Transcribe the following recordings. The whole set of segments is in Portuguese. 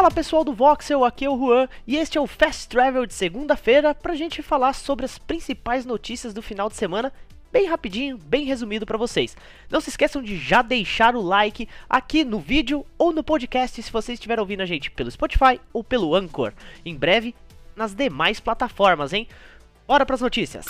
Fala pessoal do Voxel, aqui é o Juan e este é o Fast Travel de segunda-feira pra gente falar sobre as principais notícias do final de semana, bem rapidinho, bem resumido para vocês. Não se esqueçam de já deixar o like aqui no vídeo ou no podcast se vocês estiverem ouvindo a gente pelo Spotify ou pelo Anchor. Em breve nas demais plataformas, hein? Bora pras notícias.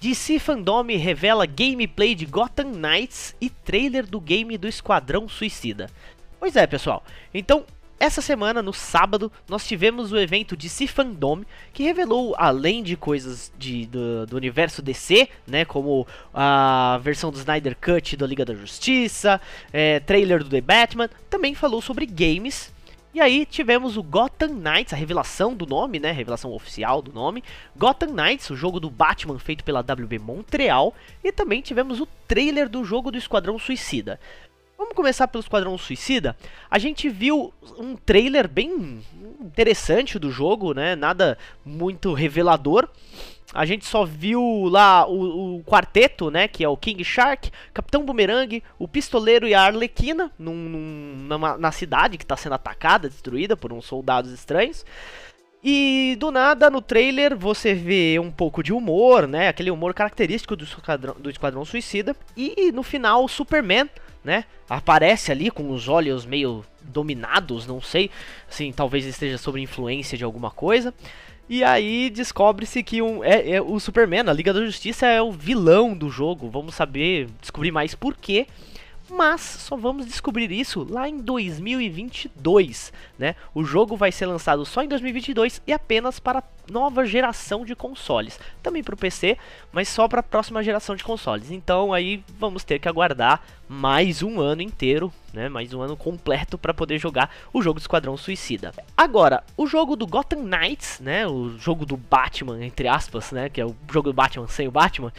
DC Fandom revela gameplay de Gotham Knights e trailer do game do Esquadrão Suicida. Pois é, pessoal. Então, essa semana, no sábado, nós tivemos o evento DC Fandom, que revelou, além de coisas de, do, do, universo DC, né, como a versão do Snyder Cut da Liga da Justiça, é, trailer do The Batman, também falou sobre games. E aí tivemos o Gotham Knights, a revelação do nome, né, revelação oficial do nome, Gotham Knights, o jogo do Batman feito pela WB Montreal, e também tivemos o trailer do jogo do Esquadrão Suicida. Vamos começar pelo Esquadrão Suicida. A gente viu um trailer bem interessante do jogo, né? Nada muito revelador. A gente só viu lá o, o, quarteto, né? Que é o King Shark, Capitão Boomerang, o Pistoleiro e a Arlequina num, num, numa, na cidade que está sendo atacada, destruída por uns soldados estranhos. E do nada no trailer você vê um pouco de humor, né? Aquele humor característico do Esquadrão, do Esquadrão Suicida. E no final o Superman né? Aparece ali com os olhos meio dominados, não sei, assim, talvez esteja sob influência de alguma coisa. E aí descobre-se que um, é, é, o Superman, a Liga da Justiça, é o vilão do jogo. Vamos saber, descobrir mais porquê mas só vamos descobrir isso lá em 2022, né? O jogo vai ser lançado só em 2022 e apenas para nova geração de consoles, também para o PC, mas só para a próxima geração de consoles. Então aí vamos ter que aguardar mais um ano inteiro, né? Mais um ano completo para poder jogar o jogo do Esquadrão Suicida. Agora, o jogo do Gotham Knights, né? O jogo do Batman entre aspas, né? Que é o jogo do Batman sem o Batman.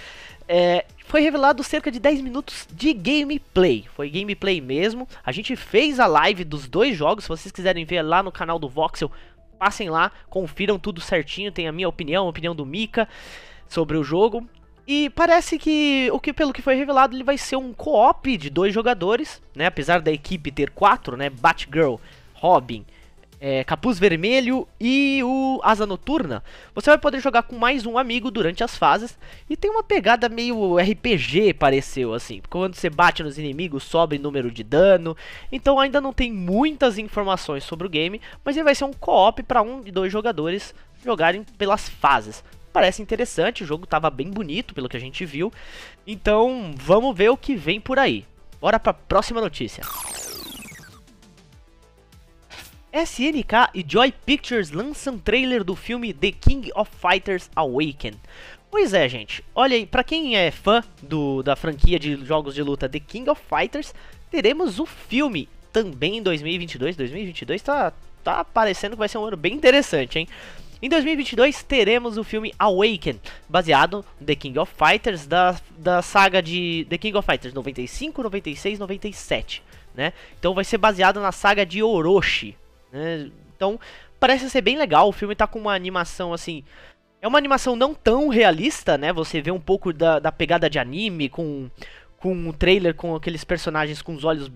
É, foi revelado cerca de 10 minutos de gameplay. Foi gameplay mesmo. A gente fez a live dos dois jogos. Se vocês quiserem ver lá no canal do Voxel, passem lá, confiram tudo certinho. Tem a minha opinião, a opinião do Mika sobre o jogo. E parece que, o que pelo que foi revelado, ele vai ser um co-op de dois jogadores, né? Apesar da equipe ter quatro, né? Batgirl, Robin, é, Capuz Vermelho e o Asa Noturna, você vai poder jogar com mais um amigo durante as fases. E tem uma pegada meio RPG, pareceu assim. Quando você bate nos inimigos, sobe número de dano. Então ainda não tem muitas informações sobre o game, mas ele vai ser um co-op para um e dois jogadores jogarem pelas fases. Parece interessante, o jogo estava bem bonito pelo que a gente viu. Então vamos ver o que vem por aí. Bora para a próxima notícia. SNK e Joy Pictures lançam trailer do filme The King of Fighters Awaken. Pois é, gente. Olha aí, pra quem é fã do, da franquia de jogos de luta The King of Fighters, teremos o filme também em 2022. 2022 tá, tá parecendo que vai ser um ano bem interessante, hein? Em 2022 teremos o filme Awaken, baseado no The King of Fighters da, da saga de The King of Fighters 95, 96, 97, né? Então vai ser baseado na saga de Orochi, né? Então, parece ser bem legal. O filme tá com uma animação assim. É uma animação não tão realista, né? Você vê um pouco da, da pegada de anime, com, com um trailer com aqueles personagens com os olhos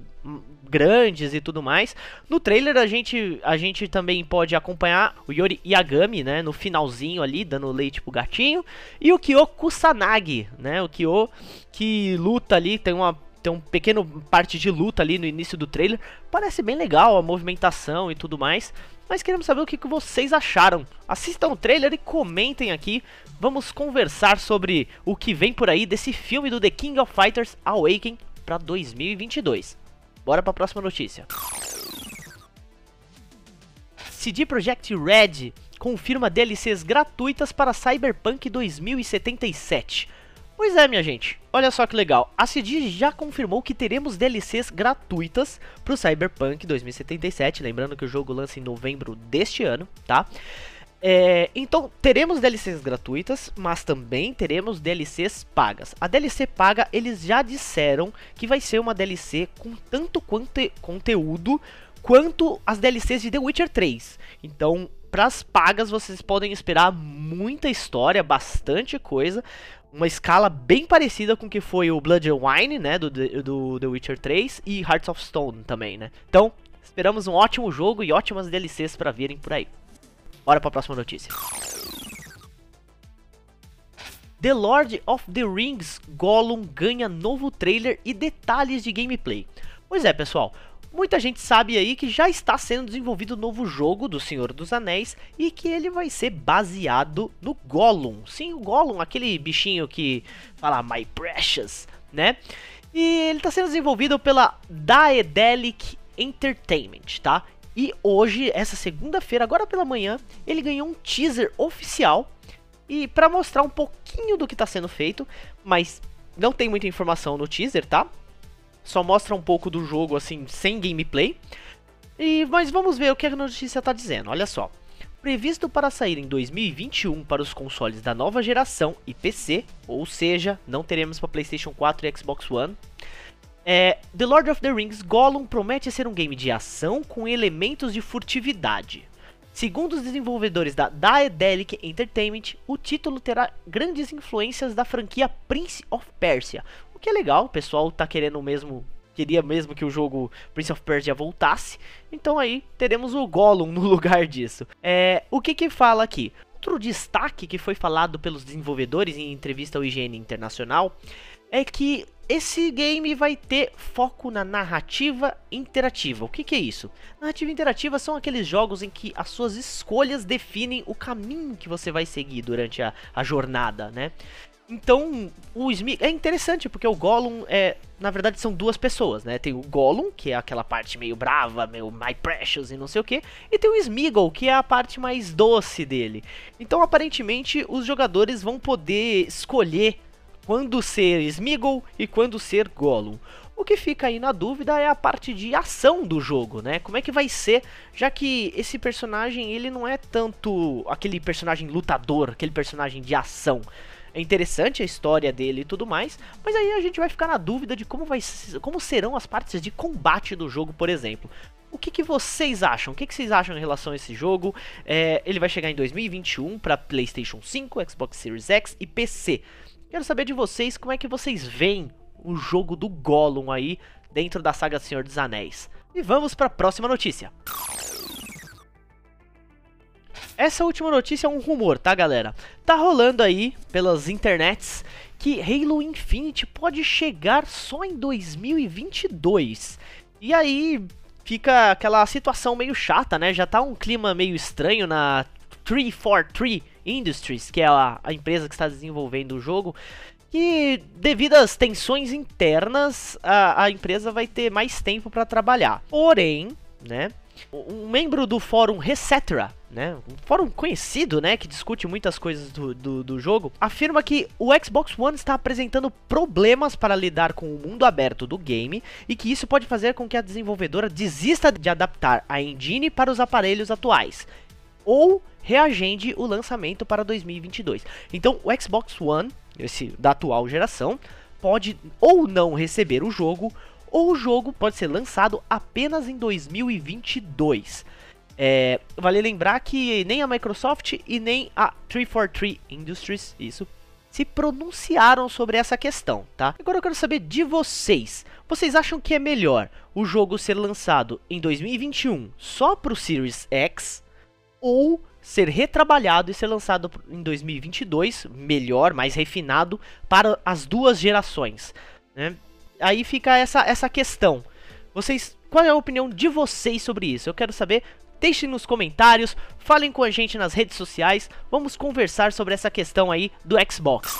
grandes e tudo mais. No trailer a gente, a gente também pode acompanhar o Yori Yagami, né, no finalzinho ali, dando leite pro gatinho, e o Kyo Kusanagi, né, o Kyo que luta ali, tem uma tem um pequeno parte de luta ali no início do trailer. Parece bem legal a movimentação e tudo mais. Mas queremos saber o que, vocês acharam. Assistam o trailer e comentem aqui. Vamos conversar sobre o que vem por aí desse filme do The King of Fighters Awaken para 2022. Bora para a próxima notícia. CD Projekt Red confirma DLCs gratuitas para Cyberpunk 2077. Pois é, minha gente. Olha só que legal. A CD já confirmou que teremos DLCs gratuitas pro Cyberpunk 2077. Lembrando que o jogo lança em novembro deste ano, tá? É, então, teremos DLCs gratuitas, mas também teremos DLCs pagas. A DLC paga, eles já disseram que vai ser uma DLC com tanto quanto conteúdo quanto as DLCs de The Witcher 3. Então, para as pagas, vocês podem esperar muita história, bastante coisa. Uma escala bem parecida com o que foi o Blood and Wine, né, do, do The Witcher 3 e Hearts of Stone também, né. Então, esperamos um ótimo jogo e ótimas DLCs para virem por aí. Bora para a próxima notícia. The Lord of the Rings Gollum ganha novo trailer e detalhes de gameplay. Pois é, pessoal, muita gente sabe aí que já está sendo desenvolvido o um novo jogo do Senhor dos Anéis e que ele vai ser baseado no Gollum. Sim, o Gollum, aquele bichinho que fala My Precious, né? E ele está sendo desenvolvido pela Daedalic Entertainment, tá? E hoje, essa segunda-feira, agora pela manhã, ele ganhou um teaser oficial e para mostrar um pouquinho do que está sendo feito, mas não tem muita informação no teaser, tá? Só mostra um pouco do jogo assim, sem gameplay. E mas vamos ver o que a notícia está dizendo. Olha só. Previsto para sair em 2021 para os consoles da nova geração e PC, ou seja, não teremos para PlayStation 4 e Xbox One. É, the Lord of the Rings Gollum promete ser um game de ação com elementos de furtividade. Segundo os desenvolvedores da Daedalic Entertainment, o título terá grandes influências da franquia Prince of Persia. Que é legal, o pessoal tá querendo mesmo, queria mesmo que o jogo Prince of Persia voltasse. Então aí teremos o Gollum no lugar disso. É, o que que fala aqui? Outro destaque que foi falado pelos desenvolvedores em entrevista ao IGN Internacional é que esse game vai ter foco na narrativa interativa. O que, que, é isso? Narrativa interativa são aqueles jogos em que as suas escolhas definem o caminho que você vai seguir durante a, a jornada, né? Então, o Smeagol é interessante porque o Gollum é, na verdade, são duas pessoas, né? Tem o Gollum, que é aquela parte meio brava, meio my precious e não sei o que, e tem o Smeagol, que é a parte mais doce dele. Então, aparentemente, os jogadores vão poder escolher quando ser Smeagol e quando ser Gollum. O que fica aí na dúvida é a parte de ação do jogo, né? Como é que vai ser, já que esse personagem ele não é tanto aquele personagem lutador, aquele personagem de ação. É interessante a história dele e tudo mais, mas aí a gente vai ficar na dúvida de como, vai, como serão as partes de combate do jogo, por exemplo. O que, que vocês acham? O que, que vocês acham em relação a esse jogo? É, ele vai chegar em 2021 para PlayStation 5, Xbox Series X e PC. Quero saber de vocês como é que vocês veem o jogo do Gollum aí dentro da saga Senhor dos Anéis. E vamos para a próxima notícia. Essa última notícia é um rumor, tá, galera? Tá rolando aí pelas internets que Halo Infinite pode chegar só em 2022. E aí fica aquela situação meio chata, né? Já tá um clima meio estranho na 343 Industries, que é a, a empresa que está desenvolvendo o jogo, que devido às tensões internas, a, a empresa vai ter mais tempo para trabalhar. Porém, né, um membro do fórum Resetera, né, um fórum conhecido, né, que discute muitas coisas do, do, do, jogo, afirma que o Xbox One está apresentando problemas para lidar com o mundo aberto do game e que isso pode fazer com que a desenvolvedora desista de adaptar a engine para os aparelhos atuais. Ou reagende o lançamento para 2022. Então, o Xbox One, esse da atual geração, pode ou não receber o jogo, ou o jogo pode ser lançado apenas em 2022. É, vale lembrar que nem a Microsoft e nem a 343 Industries, isso, se pronunciaram sobre essa questão, tá? Agora eu quero saber de vocês. Vocês acham que é melhor o jogo ser lançado em 2021 só para o Series X ou ser retrabalhado e ser lançado em 2022, melhor, mais refinado, para as duas gerações. Né? Aí fica essa, essa questão. Vocês, qual é a opinião de vocês sobre isso? Eu quero saber. Deixem nos comentários, falem com a gente nas redes sociais, vamos conversar sobre essa questão aí do Xbox.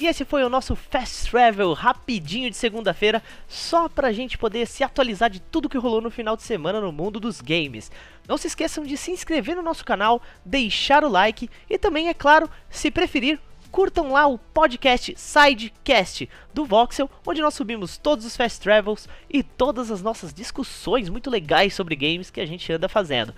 E esse foi o nosso Fast Travel rapidinho de segunda-feira, só pra gente poder se atualizar de tudo que rolou no final de semana no mundo dos games. Não se esqueçam de se inscrever no nosso canal, deixar o like e também, é claro, se preferir, curtam lá o podcast Sidecast do Voxel, onde nós subimos todos os fast travels e todas as nossas discussões muito legais sobre games que a gente anda fazendo.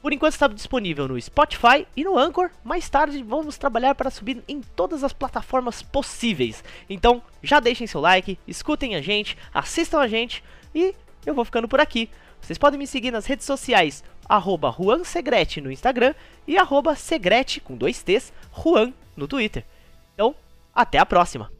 Por enquanto está disponível no Spotify e no Anchor. Mais tarde vamos trabalhar para subir em todas as plataformas possíveis. Então já deixem seu like, escutem a gente, assistam a gente e eu vou ficando por aqui. Vocês podem me seguir nas redes sociais, arroba Juan Segrete no Instagram e arroba Segrete com dois T's, Juan no Twitter. Então, até a próxima!